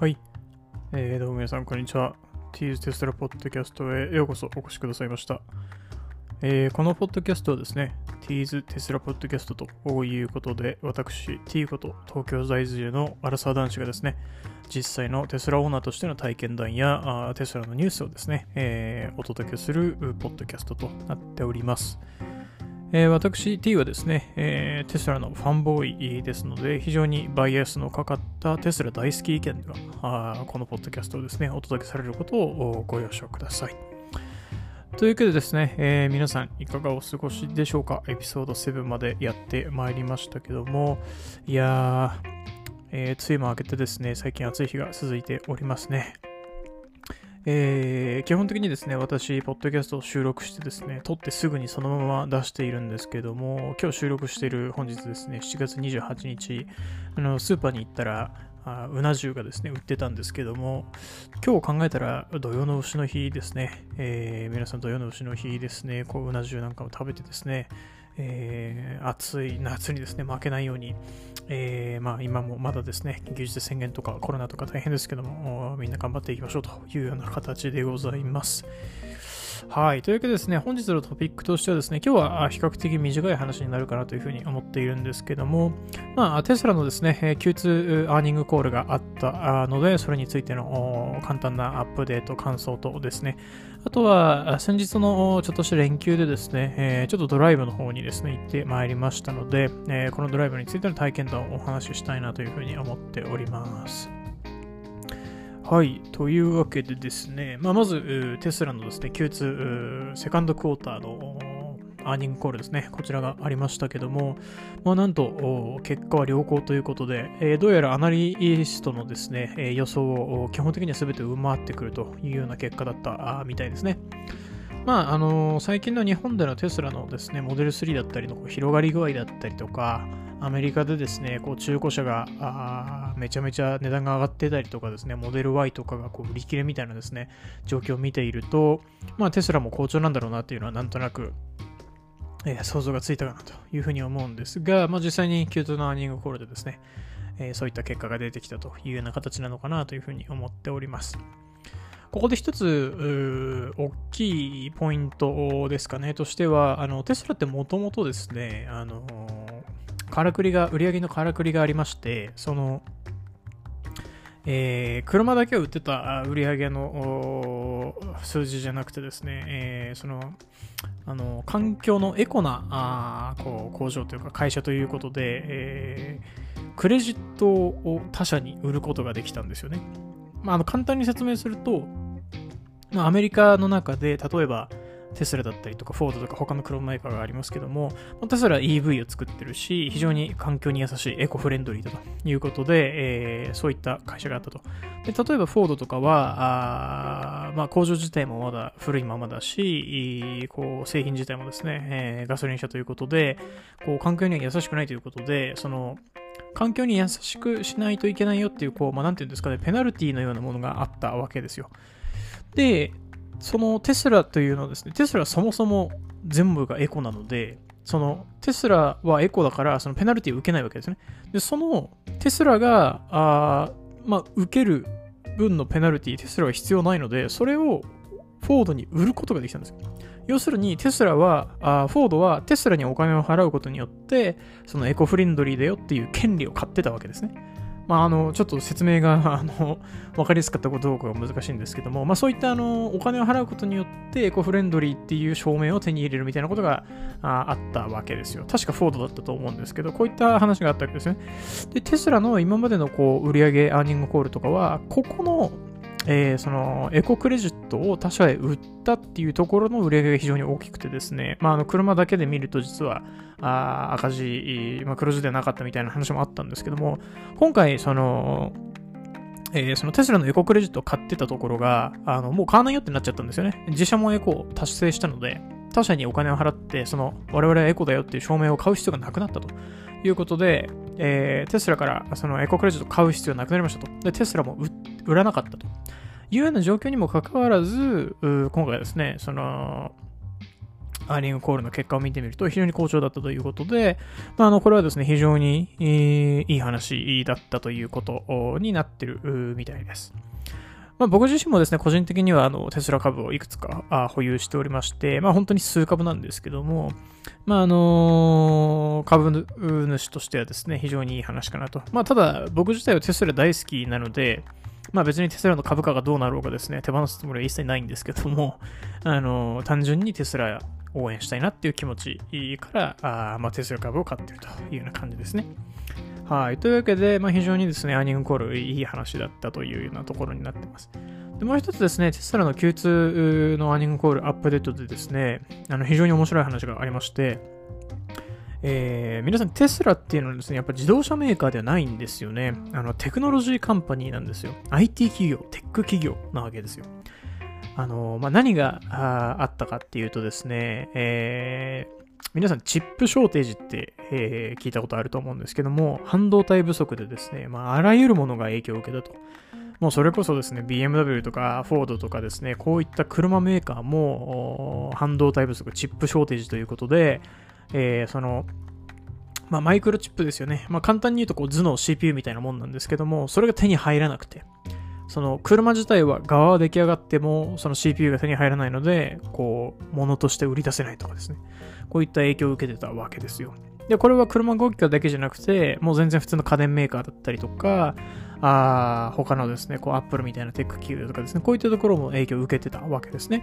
はい。えー、どうも皆さん、こんにちは。ティーズテスラポッドキャストへようこそお越しくださいました。えーこのポッドキャストはですね、ティーズテスラポッドキャストということで、私、ティーこと東京在住のアラサー男子がですね、実際のテスラオーナーとしての体験談やテスラのニュースをですね、えーお届けするポッドキャストとなっております。えー私、T はですね、えーテスラのファンボーイですので、非常にバイアスのかかったテスラ大好き意見では、あーこのポッドキャストをですね、お届けされることをご了承ください。というわけでですね、えー皆さんいかがお過ごしでしょうか？エピソード7までやってまいりましたけども、いやー、えー梅雨も明けてですね、最近暑い日が続いておりますね。えー基本的にですね、私、ポッドキャストを収録してですね、撮ってすぐにそのまま出しているんですけども、今日収録している本日ですね、7月28日、あのスーパーに行ったら、あうな重がですね、売ってたんですけども、今日考えたら土曜の牛の日ですね、えー皆さん土曜の牛の日ですね、こううな重なんかを食べてですね、えー暑い夏にですね、負けないように、えーまあ、今もまだですね、緊急事態宣言とかコロナとか大変ですけども、みんな頑張っていきましょうというような形でございます。はい。というわけでですね、本日のトピックとしてはですね、今日は比較的短い話になるかなというふうに思っているんですけども、まあ、テスラのですね、Q2 アーニングコールがあったので、それについての簡単なアップデート、感想とですね、あとは、先日のちょっとした連休でですね、えちょっとドライブの方にですね、行ってまいりましたので、えーこのドライブについての体験談をお話ししたいなというふうに思っております。はい。というわけでですね、まあ、まず、テスラのですね、Q2、セカンドクォーターのアーニングコールですね、こちらがありましたけども、まあ、なんと、結果は良好ということで、えーどうやらアナリストのですね、え予想を基本的には全て上回ってくるというような結果だったみたいですね。まあ、あの最近の日本でのテスラのですね、モデル3だったりの広がり具合だったりとか、アメリカでですね、こう中古車がめちゃめちゃ値段が上がってたりとかですね、モデル Y とかがこう売り切れみたいなですね、状況を見ていると、まあ、テスラも好調なんだろうなっていうのはなんとなく、えー想像がついたかなというふうに思うんですが、まあ、実際に Q2 のアーニングコールでですね、えそういった結果が出てきたというような形なのかなというふうに思っております。ここで一つ、大きいポイントですかね、としては、あのテスラってもともとですね、あのからくりが、売り上げのからくりがありまして、その、えー車だけを売ってたあ売上げの数字じゃなくてですね、えーその、あの環境のエコなあこう工場というか会社ということで、えークレジットを他社に売ることができたんですよね。まあ、あの簡単に説明すると、アメリカの中で例えばテスラだったりとかフォードとか他の車メーカーがありますけども、テスラは EV を作ってるし、非常に環境に優しいエコフレンドリーだということで、えーそういった会社があったと。で例えばフォードとかは、あまあ、工場自体もまだ古いままだし、こう製品自体もですね、えーガソリン車ということで、こう環境には優しくないということで、その環境に優しくしないといけないよっていう、こう、まあ、なんていうんですかね、ペナルティのようなものがあったわけですよ。で、そのテスラというのはですね、テスラはそもそも全部がエコなので、そのテスラはエコだから、そのペナルティを受けないわけですね。で、そのテスラが、あまあ、受ける分のペナルティ、テスラは必要ないので、それをフォードに売ることができたんですよ。要するにテスラは、あフォードはテスラにお金を払うことによって、そのエコフレンドリーだよっていう権利を買ってたわけですね。まあ、あの、ちょっと説明が、あの、わかりやすかったかどうかが難しいんですけども、まあ、そういった、あの、お金を払うことによって、エコフレンドリーっていう証明を手に入れるみたいなことがああったわけですよ。確かフォードだったと思うんですけど、こういった話があったわけですね。で、テスラの今までの、こう、売上アーニングコールとかは、ここの、えーそのエコクレジットを他社へ売ったっていうところの売り上げが非常に大きくてですね、まあ、あの車だけで見ると実はあ赤字、まあ、黒字ではなかったみたいな話もあったんですけども、今回、その、えーそのテスラのエコクレジットを買ってたところが、あのもう買わないよってなっちゃったんですよね。自社もエコを達成したので、他社にお金を払って、その我々はエコだよっていう証明を買う必要がなくなったということで、えーテスラからそのエコクレジットを買う必要がなくなりましたと。で、テスラも売売らなかったというような状況にもかかわらず、今回ですね、その、アーニングコールの結果を見てみると非常に好調だったということで、まあ、あの、これはですね、非常に、いい話だったということになってるみたいです。まあ、僕自身もですね、個人的にはあのテスラ株をいくつか保有しておりまして、まあ、本当に数株なんですけども、まあ、の、株主としてはですね、非常にいい話かなと。まあ、ただ、僕自体はテスラ大好きなので、まあ別にテスラの株価がどうなろうかですね、手放すつもりは一切ないんですけども、あの、単純にテスラ応援したいなっていう気持ちから、あまあ、テスラ株を買ってるというような感じですね。はい。というわけで、まあ、非常にですね、アーニングコールいい話だったというようなところになってます。で、もう一つですね、テスラの Q2 のアーニングコールアップデートでですね、あの非常に面白い話がありまして、えー、皆さんテスラっていうのはですね、やっぱ自動車メーカーではないんですよね。あの、テクノロジーカンパニーなんですよ。IT 企業、テック企業なわけですよ。あの、まあ、何があったかっていうとですね、えー、皆さんチップショーテージって、えー、聞いたことあると思うんですけども、半導体不足でですね、まあ、あらゆるものが影響を受けたと。もうそれこそですね、BMW とかフォードとかですね、こういった車メーカーも半導体不足、チップショーテージということで、えー、その、まあ、マイクロチップですよね。まあ、簡単に言うとこう頭脳 CPU みたいなもんなんですけども、それが手に入らなくて、その車自体は側は出来上がっても、その CPU が手に入らないので、こう、物として売り出せないとかですね。こういった影響を受けてたわけですよ。で、これは車動機機だけじゃなくて、もう全然普通の家電メーカーだったりとか、あ他のですね、こう、アップルみたいなテック企業とかですね、こういったところも影響を受けてたわけですね。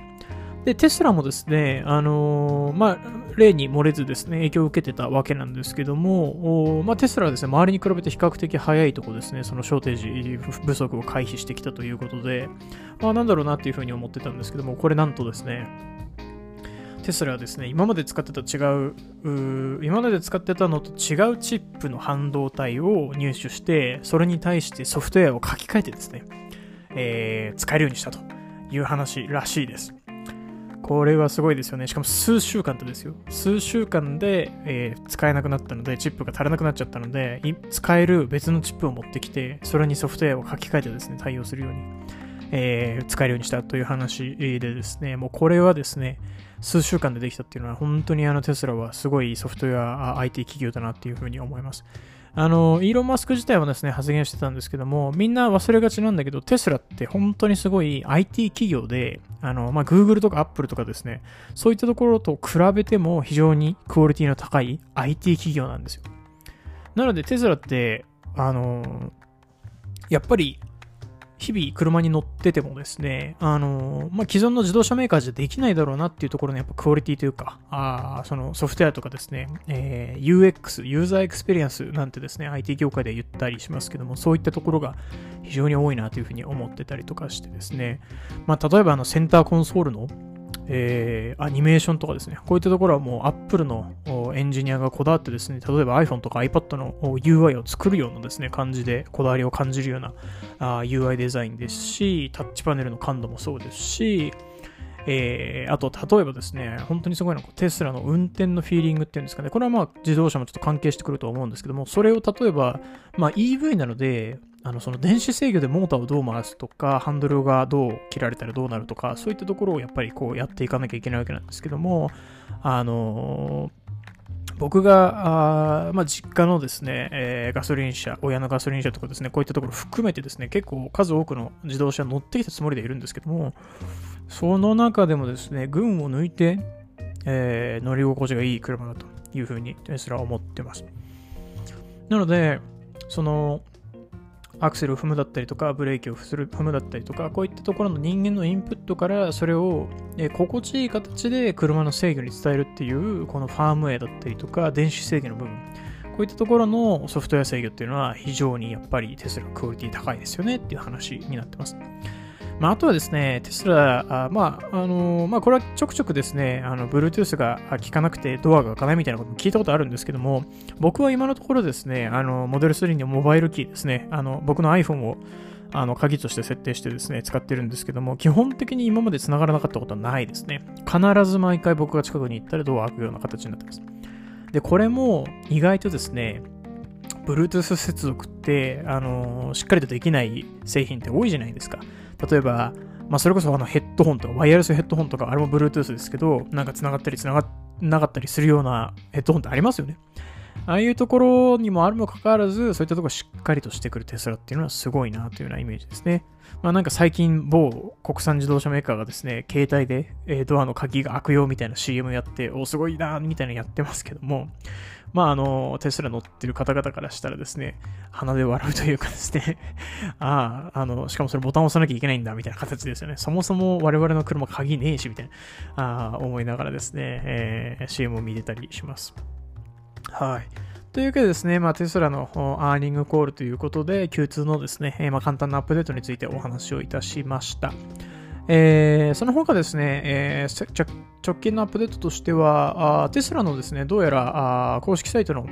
で、テスラもですね、あのー、まあ、例に漏れずですね、影響を受けてたわけなんですけども、まあ、テスラはですね、周りに比べて比較的早いとこですね、そのショーテージ不足を回避してきたということで、まあ、なんだろうなっていうふうに思ってたんですけども、これなんとですね、テスラはですね、今まで使ってた違う、う今まで使ってたのと違うチップの半導体を入手して、それに対してソフトウェアを書き換えてですね、えー、使えるようにしたという話らしいです。これはすごいですよね。しかも数週間とですよ。数週間で、えー、使えなくなったので、チップが足らなくなっちゃったので、使える別のチップを持ってきて、それにソフトウェアを書き換えてですね、対応するように、えー、使えるようにしたという話でですね、もうこれはですね、数週間でできたっていうのは、本当にあのテスラはすごいソフトウェア IT 企業だなっていうふうに思います。あの、イーロン・マスク自体はですね、発言してたんですけども、みんな忘れがちなんだけど、テスラって本当にすごい IT 企業で、あの、まあ、Google とか Apple とかですね、そういったところと比べても非常にクオリティの高い IT 企業なんですよ。なのでテスラって、あの、やっぱり日々車に乗っててもですね、あの、まあ、既存の自動車メーカーじゃできないだろうなっていうところのやっぱクオリティというか、あそのソフトウェアとかですね、えー、UX、 user experience なんてですね、IT 業界で言ったりしますけども、そういったところが非常に多いなというふうに思ってたりとかしてですね、まあ、例えばあのセンターコンソールのえー、アニメーションとかですね、こういったところはもう Apple のエンジニアがこだわってですね、例えば iPhone とか iPad の UI を作るようなですね、感じでこだわりを感じるようなあ UI デザインですし、タッチパネルの感度もそうですし、えー、あと、例えばですね、本当にすごいのはテスラの運転のフィーリングっていうんですかね、これはまあ自動車もちょっと関係してくると思うんですけども、それを例えば、まあ、EV なので、あのその電子制御でモーターをどう回すとか、ハンドルがどう切られたらどうなるとか、そういったところをやっぱりこうやっていかなきゃいけないわけなんですけども、あの僕が、あまあ、実家のですね、えー、ガソリン車、親のガソリン車とかですね、こういったところ含めてですね、結構数多くの自動車乗ってきたつもりでいるんですけども、その中でもですね、群を抜いて、えー、乗り心地がいい車だというふうにテスラは思ってます。なので、その、アクセルを踏むだったりとか、ブレーキを踏むだったりとか、こういったところの人間のインプットからそれを、え心地いい形で車の制御に伝えるっていう、このファームウェイだったりとか、電子制御の部分。こういったところのソフトウェア制御っていうのは非常にやっぱりテスラクオリティ高いですよねっていう話になってます。まあ、あとはですね、テスラ、あまあ、あのー、まあ、これはちょくちょくですね、あの、Bluetooth が効かなくてドアが開かないみたいなことも聞いたことあるんですけども、僕は今のところですね、あの、モデル3のモバイルキーですね、あの、僕の iPhone をあの鍵として設定してですね、使ってるんですけども、基本的に今まで繋がらなかったことはないですね。必ず毎回僕が近くに行ったらドア開くような形になってます。で、これも意外とですね、Bluetooth 接続って、あの、しっかりとできない製品って多いじゃないですか。例えば、まあ、それこそあのヘッドホンとか、ワイヤレスヘッドホンとか、あれも Bluetooth ですけど、なんか繋がったり繋がなかったりするようなヘッドホンってありますよね。ああいうところにもあるにもかかわらず、そういったところしっかりとしてくるテスラっていうのはすごいなというようなイメージですね。まあなんか最近某国産自動車メーカーがですね、携帯で、えドアの鍵が開くよみたいな CM やって、お、すごいなみたいなのやってますけども、まああの、テスラ乗ってる方々からしたらですね、鼻で笑うというかですね、ああ、あの、しかもそれボタンを押さなきゃいけないんだみたいな形ですよね。そもそも我々の車鍵ねえしみたいな、ああ、思いながらですね、えー、CM を見てたりします。はい。というわけでですね、まあ、テスラのアーニングコールということで、Q2 のですね、まあ、簡単なアップデートについてお話をいたしました。えー、その他ですね、えー、直近のアップデートとしては、テスラのですね、どうやら公式サイトの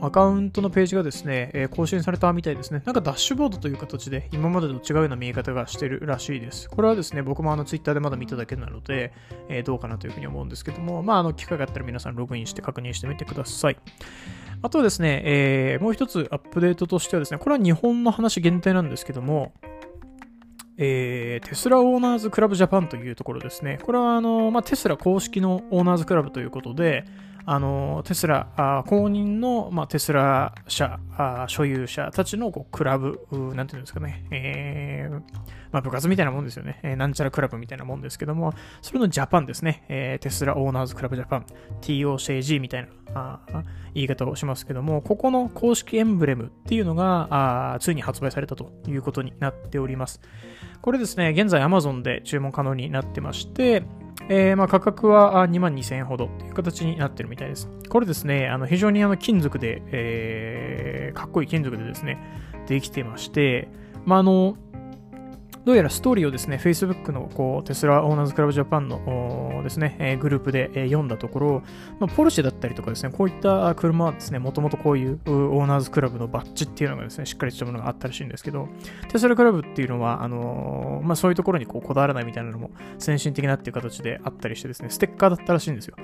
アカウントのページがですね、え、更新されたみたいですね。なんかダッシュボードという形で今までと違うような見え方がしてるらしいです。これはですね、僕もあのツイッターでまだ見ただけなので、え、どうかなというふうに思うんですけども、まあ、あの機会があったら皆さんログインして確認してみてください。あとはですね、えー、もう一つアップデートとしてはですね、これは日本の話限定なんですけども、えー、テスラ owners club ジャパンというところですね。これはあの、まあ、テスラ公式のオーナーズクラブということで、あのテスラ公認の、まあ、テスラ社所有者たちのこうクラブ、なんていうんですかね、えーまあ、部活みたいなもんですよね、えー、なんちゃらクラブみたいなもんですけども、それの Japan ですね、えー、 Tesla Owners Club Japan、TOCG みたいなあ言い方をしますけども、ここの公式エンブレムっていうのがあついに発売されたということになっております。これですね、現在 Amazon で注文可能になってまして、えー、まあ価格は2万2000円ほどという形になってるみたいです。これですね、あの非常にあの金属で、えー、かっこいい金属でですね、できてまして、まあ、あの、どうやらストーリーをですね、Facebook のこうテスラオーナーズクラブジャパンのですね、え、グループで、え、読んだところ、まあ、ポルシェだったりとかですね、こういった車はですね、もともとこういう owners club のバッジっていうのがですね、しっかりしたものがあったらしいんですけど、テスラクラブっていうのは、あのー、まあ、そういうところにこうこだわらないみたいなのも先進的なっていう形であったりしてですね、ステッカーだったらしいんですよ。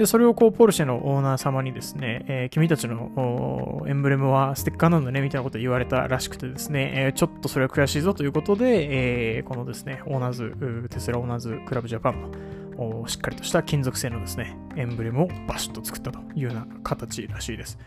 で、それをこう、ポルシェのオーナー様にですね、えー、君たちのエンブレムはステッカーなんだね、みたいなことを言われたらしくてですね、えー、ちょっとそれは悔しいぞということで、えー、このですね、 Owners、Tesla Owners Club Japanのしっかりとした金属製のですね、エンブレムをバシッと作ったというような形らしいです。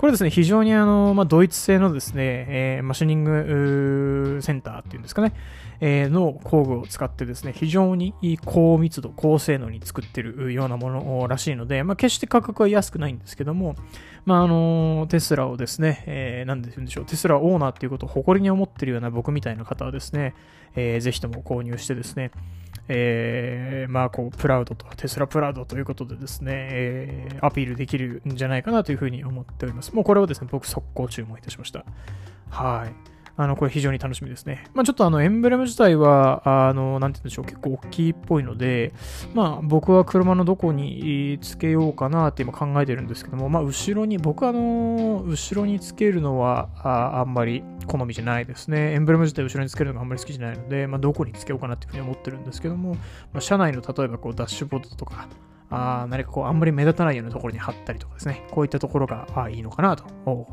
これですね、非常にあの、まあ、ドイツ製のですね、えー、マシニングセンターっていうんですかね、えー、の工具を使ってですね、非常に高密度、高性能に作ってるようなものらしいので、まあ、決して価格は安くないんですけども、まあ、あの、テスラをですね、えー、なんで言うんでしょう、テスラオーナーっていうことを誇りに思ってるような僕みたいな方はですね、えー、ぜひとも購入してですね、えー、まあ、こう、プラウドと、テスラプラウドということでですね、えー、アピールできるんじゃないかなというふうに思っております。もうこれをですね、僕速攻注文いたしました。はい。あの、これ非常に楽しみですね。まあちょっとあの、エンブレム自体は、あの、なんて言うんでしょう、結構大きいっぽいので、まあ僕は車のどこにつけようかなって今考えてるんですけども、まあ後ろに、僕はあの、後ろにつけるのはああんまり好みじゃないですね。エンブレム自体後ろにつけるのがあんまり好きじゃないので、まあどこにつけようかなっていうふうに思ってるんですけども、まあ車内の例えばこうダッシュボードとか、あ何かこう、あんまり目立たないようなところに貼ったりとかですね、こういったところがあいいのかなと、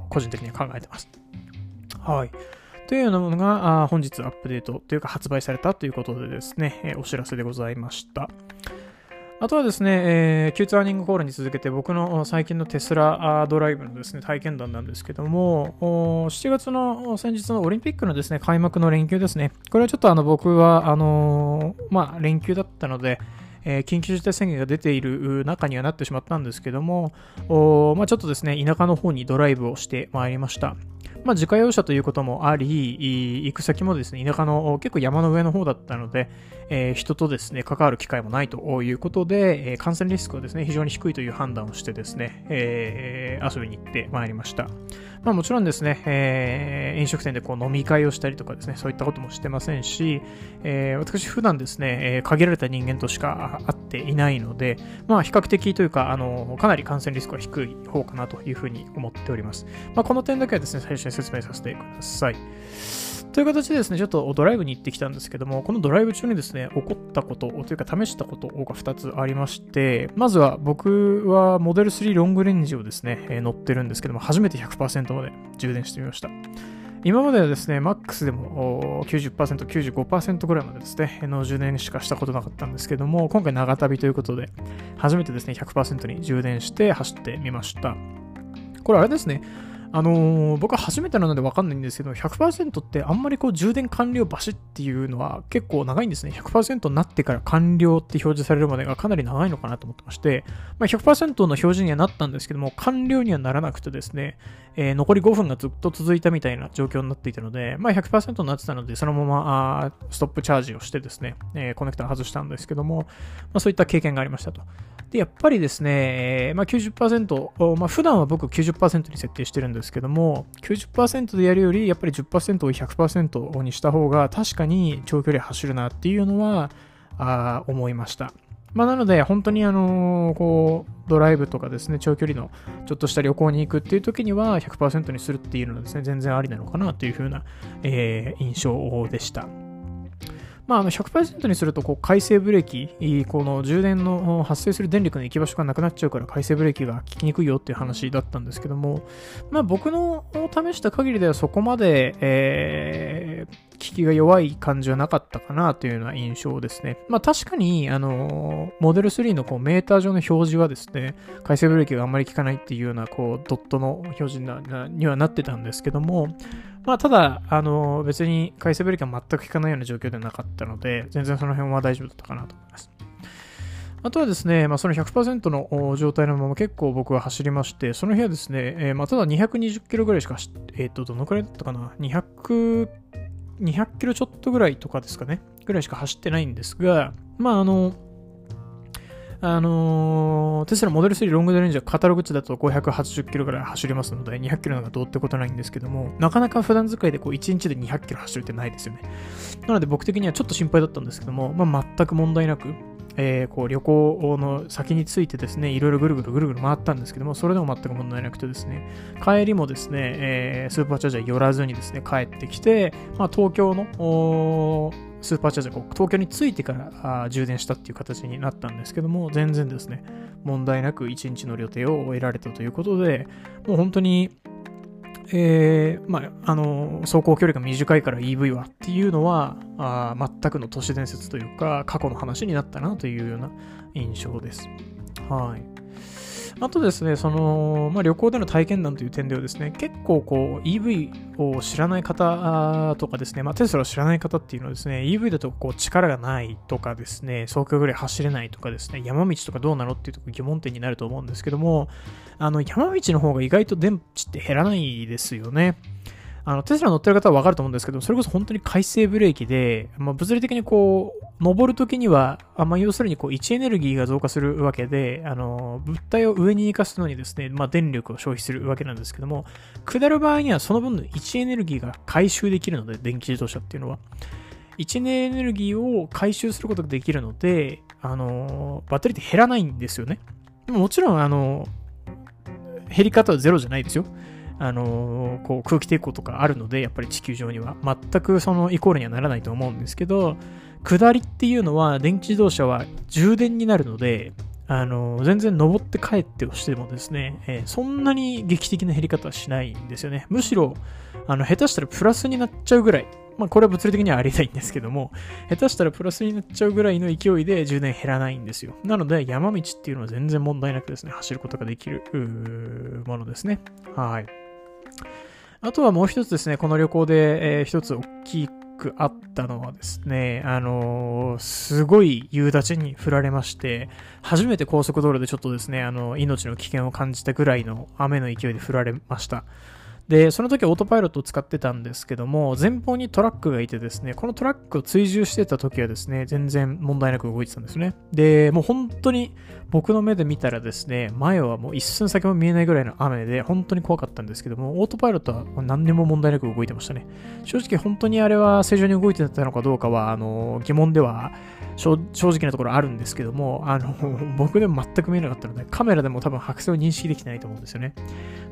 個人的には考えてます。はい。というようなものが本日アップデートというか発売されたということでですね、お知らせでございました。あとはですね、えー、Q2 アーニングコールに続けて僕の最近のテスラドライブのですね、体験談なんですけども、7月の先日のオリンピックのですね、開幕の連休ですね。これはちょっとあの僕は、あのー、まあ、連休だったので、えー、緊急事態宣言が出ている中にはなってしまったんですけども、まあ、ちょっとですね、田舎の方にドライブをしてまいりました。まあ、自家用車ということもあり、行く先もですね、田舎の結構山の上の方だったので、えー、人とですね、関わる機会もないということで、え、感染リスクはですね、非常に低いという判断をしてですね、え、遊びに行ってまいりました。まあもちろんですね、え、飲食店でこう飲み会をしたりとかですね、そういったこともしてませんし、えー、私普段ですね、え、限られた人間としか会っていないので、まあ比較的というか、あの、かなり感染リスクは低い方かなというふうに思っております。まあこの点だけはですね、最初に説明させてください。という形でですね、ちょっとドライブに行ってきたんですけども、このドライブ中にですね、起こったことというか試したことが2つありまして、まずは僕はモデル3ロングレンジをですねえ、乗ってるんですけども、初めて100%まで充電してみました。今まではですね、マックスでも90%、95%ぐらいまでですね、の充電しかしたことなかったんですけども、今回長旅ということで、初めてですね、100%に充電して走ってみました。これあれですね、あのー、僕は初めてなのでわかんないんですけど、100%ってあんまりこう充電完了バシっていうのは結構長いんですね。100%になってから完了って表示されるまでがかなり長いのかなと思ってまして、まあ、100%の表示にはなったんですけども、完了にはならなくてですね、えー、残り5分がずっと続いたみたいな状況になっていたので、まあ、100%になってたので、そのままあストップチャージをしてですね、えー、コネクタ外したんですけども、まあ、そういった経験がありましたと。で、やっぱりですね、まあ90%、まあ普段は僕90%に設定してるんですですけども、90%でやるより、やっぱり10%を100%にした方が確かに長距離走るなっていうのは、あ思いました。まあ、なので、本当にあのー、こう、ドライブとかですね、長距離のちょっとした旅行に行くっていう時には100%にするっていうのはですね、全然ありなのかなというふうな、えー、印象でした。まあ、あの100%にするとこう回生ブレーキ、この充電の発生する電力の行き場所がなくなっちゃうから回生ブレーキが効きにくいよっていう話だったんですけども、まあ、僕の試した限りではそこまで、えー、効きが弱い感じはなかったかなというような印象ですね。まあ確かに、あの、モデル3のこうメーター上の表示はですね、回生ブレーキがあんまり効かないっていうような、こう、ドットの表示にはなってたんですけども、まあ、ただ、あの、別に回生ブレーキが全く効かないような状況ではなかったので、全然その辺は大丈夫だったかなと思います。あとはですね、まあ、その100%の状態のまま結構僕は走りまして、その日はですね、えー、まあ、ただ220キロぐらいしかえっ、ー、と、どのくらいだったかな ?200、200キロちょっとぐらいとかですかね、ぐらいしか走ってないんですが、まあ、あの、あのー、テスラモデル3ロングドレンジはカタログ値だと580キロぐらい走りますので、200キロなんかどうってことないんですけども、なかなか普段使いでこう1日で200キロ走るってないですよね。なので僕的にはちょっと心配だったんですけども、まあ、全く問題なく、えー、こう旅行の先についてですね、いろいろぐるぐるぐるぐる回ったんですけども、それでも全く問題なくてですね、帰りもですね、えー、スーパーチャージャー寄らずにですね、帰ってきて、まあ、東京のスーパーチャージャー、東京に着いてから充電したっていう形になったんですけども、全然ですね、問題なく1日の予定を終えられたということで、もう本当に、えー、まあ、あの、走行距離が短いから EV はっていうのは、あ全くの都市伝説というか、過去の話になったなというような印象です。はい。あとですね、その、まあ、旅行での体験談という点ではですね、結構こう EV を知らない方とかですね、まあ、テスラを知らない方っていうのはですね、EV だとこう力がないとかですね、走行ぐらい走れないとかですね、山道とかどうなのっていうとこ疑問点になると思うんですけども、あの山道の方が意外と電池って減らないですよね。あの、テスラ乗ってる方はわかると思うんですけど、それこそ本当に回生ブレーキで、まあ、物理的にこう、登るときには、あまあ、要するにこう、位置エネルギーが増加するわけで、あの、物体を上に行かすのにですね、まあ、電力を消費するわけなんですけども、下る場合にはその分の位置エネルギーが回収できるので、電気自動車っていうのは。位置エネルギーを回収することができるので、あの、バッテリーって減らないんですよね。でももちろん、あの、減り方はゼロじゃないですよ。あのこう空気抵抗とかあるので、やっぱり地球上には。全くそのイコールにはならないと思うんですけど、下りっていうのは電気自動車は充電になるので、あの全然登って帰ってをしてもですね、えー、そんなに劇的な減り方はしないんですよね。むしろ、あの、下手したらプラスになっちゃうぐらい、まあこれは物理的にはありえないんですけども、下手したらプラスになっちゃうぐらいの勢いで充電減らないんですよ。なので山道っていうのは全然問題なくですね、走ることができるものですね。はい。あとはもう一つですね、この旅行で、えー、一つ大きくあったのはですね、あのー、すごい夕立に降られまして、初めて高速道路でちょっとですね、あの、命の危険を感じたぐらいの雨の勢いで降られました。で、その時オートパイロットを使ってたんですけども、前方にトラックがいてですね、このトラックを追従してた時はですね、全然問題なく動いてたんですね。で、もう本当に僕の目で見たらですね、前はもう一寸先も見えないぐらいの雨で、本当に怖かったんですけども、オートパイロットは何にも問題なく動いてましたね。正直本当にあれは正常に動いてたのかどうかは、あの、疑問では正直なところあるんですけども、あの、僕でも全く見えなかったので、カメラでも多分白線を認識できてないと思うんですよね。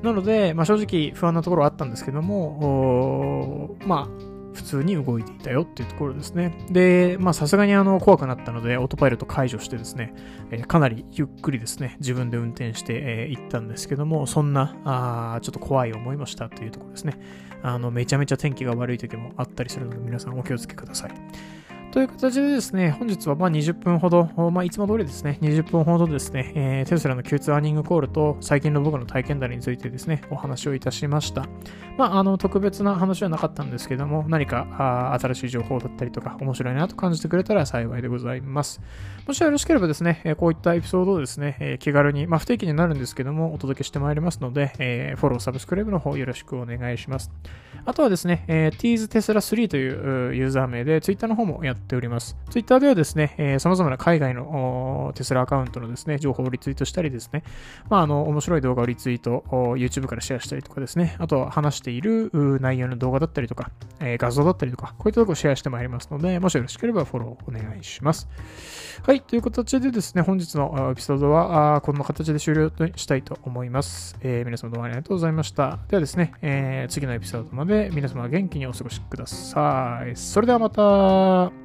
なので、まあ、正直不安なところはあったんですけども、まあ、普通に動いていたよっていうところですね。で、まあさすがにあの怖くなったので、オートパイロット解除してですね、え、かなりゆっくりですね、自分で運転してい、えー、ったんですけども、そんな、あちょっと怖い思いもしたというところですね。あの、めちゃめちゃ天気が悪い時もあったりするので、皆さんお気をつけください。という形でですね、本日はま20分ほど、まあ、いつも通りですね、20分ほどですね、えー、テスラの Q2 アーニングコールと最近の僕の体験談についてですね、お話をいたしました。まあ、あの、特別な話はなかったんですけども、何か新しい情報だったりとか、面白いなと感じてくれたら幸いでございます。もしよろしければですね、こういったエピソードをですね、気軽に、まあ、不定期になるんですけども、お届けしてまいりますので、えフォロー、サブスクライブの方よろしくお願いします。あとはですね、えー、teasetesla3 というユーザー名で Twitter の方もやっております。Twitter ではですね、え、様々な海外のテスラアカウントのですね、情報をリツイートしたりですね、まあ、あの、面白い動画をリツイート、YouTube からシェアしたりとかですね、あとは話している内容の動画だったりとか、え、画像だったりとか、こういったところをシェアしてまいりますので、もしよろしければフォローお願いします。はい、はいという形でですね、本日のエピソードはこんな形で終了としたいと思います。えー、皆様どうもありがとうございました。ではですね、えー、次のエピソードまで皆様元気にお過ごしください。それではまた。